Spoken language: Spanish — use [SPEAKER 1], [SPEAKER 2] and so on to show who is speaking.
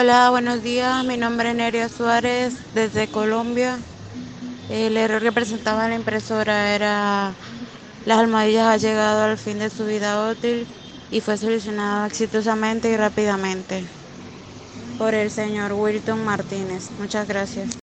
[SPEAKER 1] Hola, buenos días. Mi nombre es Neria Suárez desde Colombia. El error que presentaba la impresora era las almohadillas ha llegado al fin de su vida útil y fue solucionado exitosamente y rápidamente por el señor Wilton Martínez. Muchas gracias.